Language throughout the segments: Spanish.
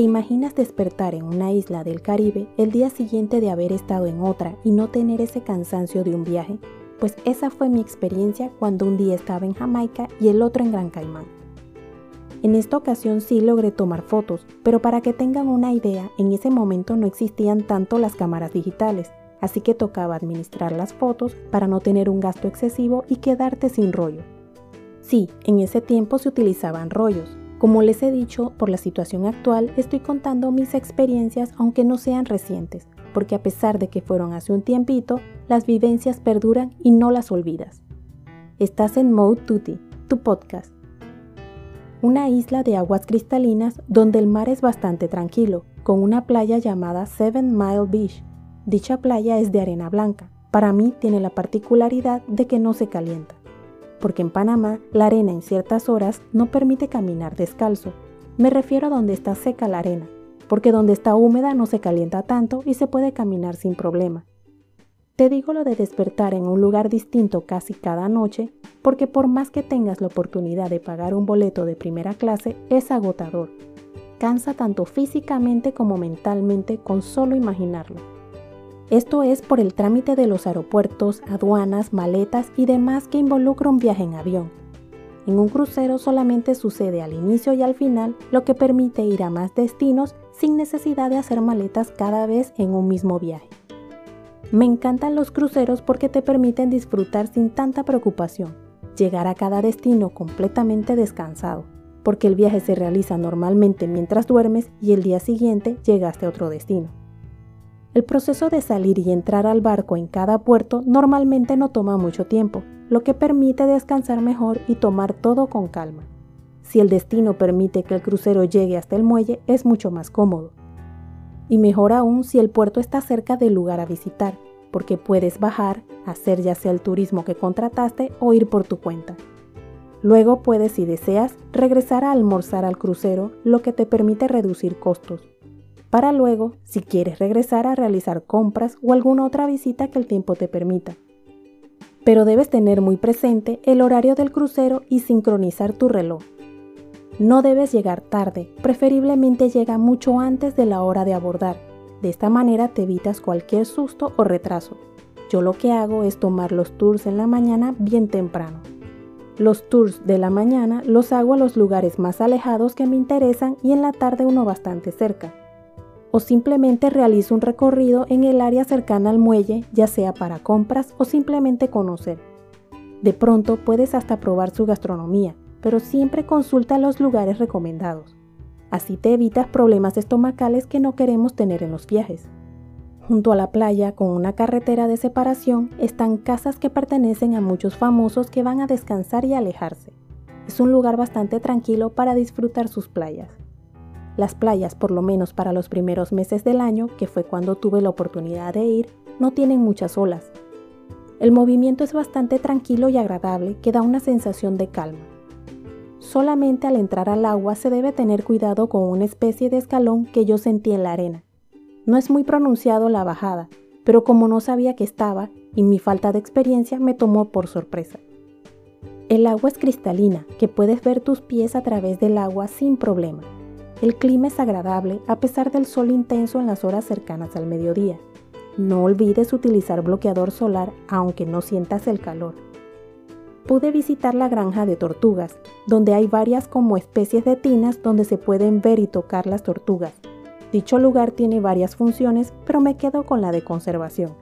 ¿Te imaginas despertar en una isla del Caribe el día siguiente de haber estado en otra y no tener ese cansancio de un viaje? Pues esa fue mi experiencia cuando un día estaba en Jamaica y el otro en Gran Caimán. En esta ocasión sí logré tomar fotos, pero para que tengan una idea, en ese momento no existían tanto las cámaras digitales, así que tocaba administrar las fotos para no tener un gasto excesivo y quedarte sin rollo. Sí, en ese tiempo se utilizaban rollos, como les he dicho, por la situación actual estoy contando mis experiencias aunque no sean recientes, porque a pesar de que fueron hace un tiempito, las vivencias perduran y no las olvidas. Estás en Mode Tutti, tu podcast. Una isla de aguas cristalinas donde el mar es bastante tranquilo, con una playa llamada Seven Mile Beach. Dicha playa es de arena blanca. Para mí tiene la particularidad de que no se calienta porque en Panamá la arena en ciertas horas no permite caminar descalzo. Me refiero a donde está seca la arena, porque donde está húmeda no se calienta tanto y se puede caminar sin problema. Te digo lo de despertar en un lugar distinto casi cada noche, porque por más que tengas la oportunidad de pagar un boleto de primera clase, es agotador. Cansa tanto físicamente como mentalmente con solo imaginarlo. Esto es por el trámite de los aeropuertos, aduanas, maletas y demás que involucra un viaje en avión. En un crucero solamente sucede al inicio y al final, lo que permite ir a más destinos sin necesidad de hacer maletas cada vez en un mismo viaje. Me encantan los cruceros porque te permiten disfrutar sin tanta preocupación, llegar a cada destino completamente descansado, porque el viaje se realiza normalmente mientras duermes y el día siguiente llegaste a otro destino. El proceso de salir y entrar al barco en cada puerto normalmente no toma mucho tiempo, lo que permite descansar mejor y tomar todo con calma. Si el destino permite que el crucero llegue hasta el muelle, es mucho más cómodo. Y mejor aún si el puerto está cerca del lugar a visitar, porque puedes bajar, hacer ya sea el turismo que contrataste o ir por tu cuenta. Luego puedes, si deseas, regresar a almorzar al crucero, lo que te permite reducir costos para luego, si quieres regresar a realizar compras o alguna otra visita que el tiempo te permita. Pero debes tener muy presente el horario del crucero y sincronizar tu reloj. No debes llegar tarde, preferiblemente llega mucho antes de la hora de abordar. De esta manera te evitas cualquier susto o retraso. Yo lo que hago es tomar los tours en la mañana bien temprano. Los tours de la mañana los hago a los lugares más alejados que me interesan y en la tarde uno bastante cerca o simplemente realiza un recorrido en el área cercana al muelle, ya sea para compras o simplemente conocer. De pronto puedes hasta probar su gastronomía, pero siempre consulta los lugares recomendados. Así te evitas problemas estomacales que no queremos tener en los viajes. Junto a la playa, con una carretera de separación, están casas que pertenecen a muchos famosos que van a descansar y alejarse. Es un lugar bastante tranquilo para disfrutar sus playas. Las playas, por lo menos para los primeros meses del año, que fue cuando tuve la oportunidad de ir, no tienen muchas olas. El movimiento es bastante tranquilo y agradable que da una sensación de calma. Solamente al entrar al agua se debe tener cuidado con una especie de escalón que yo sentí en la arena. No es muy pronunciado la bajada, pero como no sabía que estaba y mi falta de experiencia me tomó por sorpresa. El agua es cristalina, que puedes ver tus pies a través del agua sin problema. El clima es agradable a pesar del sol intenso en las horas cercanas al mediodía. No olvides utilizar bloqueador solar aunque no sientas el calor. Pude visitar la granja de tortugas, donde hay varias como especies de tinas donde se pueden ver y tocar las tortugas. Dicho lugar tiene varias funciones, pero me quedo con la de conservación.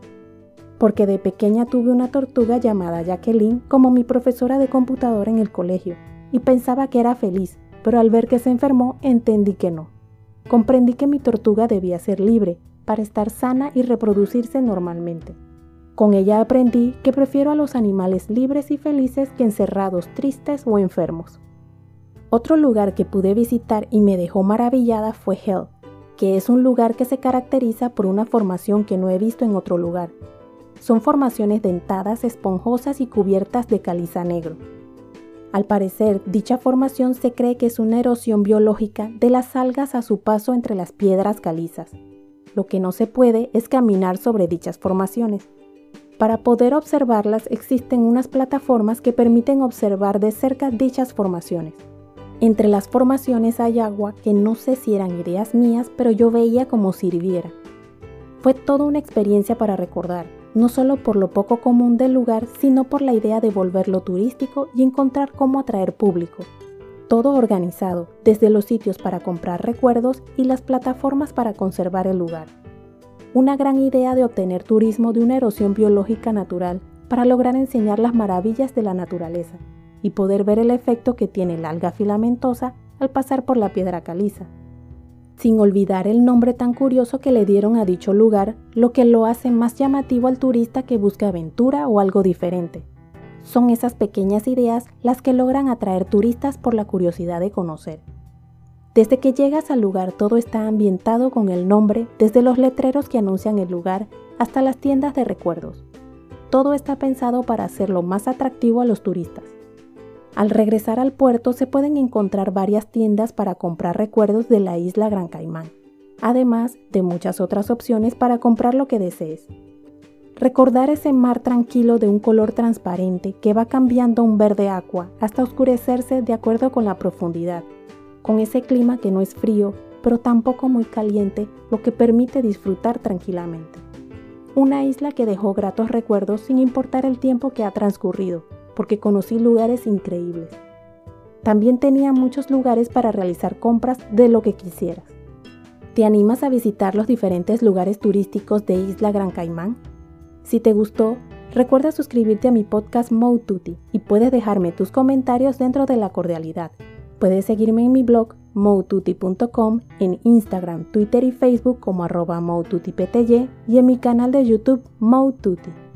Porque de pequeña tuve una tortuga llamada Jacqueline como mi profesora de computadora en el colegio, y pensaba que era feliz, pero al ver que se enfermó entendí que no. Comprendí que mi tortuga debía ser libre para estar sana y reproducirse normalmente. Con ella aprendí que prefiero a los animales libres y felices que encerrados, tristes o enfermos. Otro lugar que pude visitar y me dejó maravillada fue Hell, que es un lugar que se caracteriza por una formación que no he visto en otro lugar. Son formaciones dentadas, esponjosas y cubiertas de caliza negro. Al parecer, dicha formación se cree que es una erosión biológica de las algas a su paso entre las piedras calizas. Lo que no se puede es caminar sobre dichas formaciones. Para poder observarlas existen unas plataformas que permiten observar de cerca dichas formaciones. Entre las formaciones hay agua que no sé si eran ideas mías, pero yo veía como sirviera. Fue toda una experiencia para recordar, no solo por lo poco común del lugar, sino por la idea de volverlo turístico y encontrar cómo atraer público. Todo organizado, desde los sitios para comprar recuerdos y las plataformas para conservar el lugar. Una gran idea de obtener turismo de una erosión biológica natural para lograr enseñar las maravillas de la naturaleza y poder ver el efecto que tiene el alga filamentosa al pasar por la piedra caliza. Sin olvidar el nombre tan curioso que le dieron a dicho lugar, lo que lo hace más llamativo al turista que busca aventura o algo diferente. Son esas pequeñas ideas las que logran atraer turistas por la curiosidad de conocer. Desde que llegas al lugar todo está ambientado con el nombre, desde los letreros que anuncian el lugar hasta las tiendas de recuerdos. Todo está pensado para hacerlo más atractivo a los turistas. Al regresar al puerto se pueden encontrar varias tiendas para comprar recuerdos de la isla Gran Caimán, además de muchas otras opciones para comprar lo que desees. Recordar ese mar tranquilo de un color transparente que va cambiando a un verde agua hasta oscurecerse de acuerdo con la profundidad, con ese clima que no es frío, pero tampoco muy caliente, lo que permite disfrutar tranquilamente. Una isla que dejó gratos recuerdos sin importar el tiempo que ha transcurrido, porque conocí lugares increíbles. También tenía muchos lugares para realizar compras de lo que quisieras. ¿Te animas a visitar los diferentes lugares turísticos de Isla Gran Caimán? Si te gustó, recuerda suscribirte a mi podcast Moututi y puedes dejarme tus comentarios dentro de la cordialidad. Puedes seguirme en mi blog moututi.com, en Instagram, Twitter y Facebook como arroba y en mi canal de YouTube Moututi.